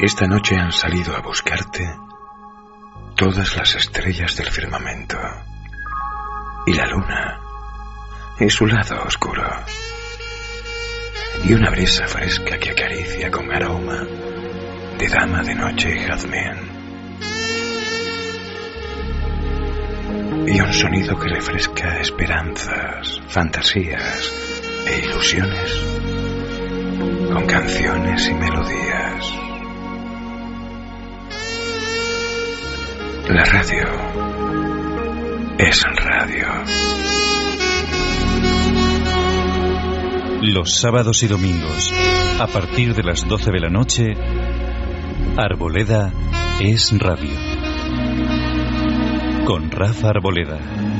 Esta noche han salido a buscarte todas las estrellas del firmamento y la luna y su lado oscuro y una brisa fresca que acaricia con aroma de dama de noche y jazmín y un sonido que refresca esperanzas, fantasías e ilusiones con canciones y melodías. La radio es radio. Los sábados y domingos, a partir de las 12 de la noche, Arboleda es radio. Con Rafa Arboleda.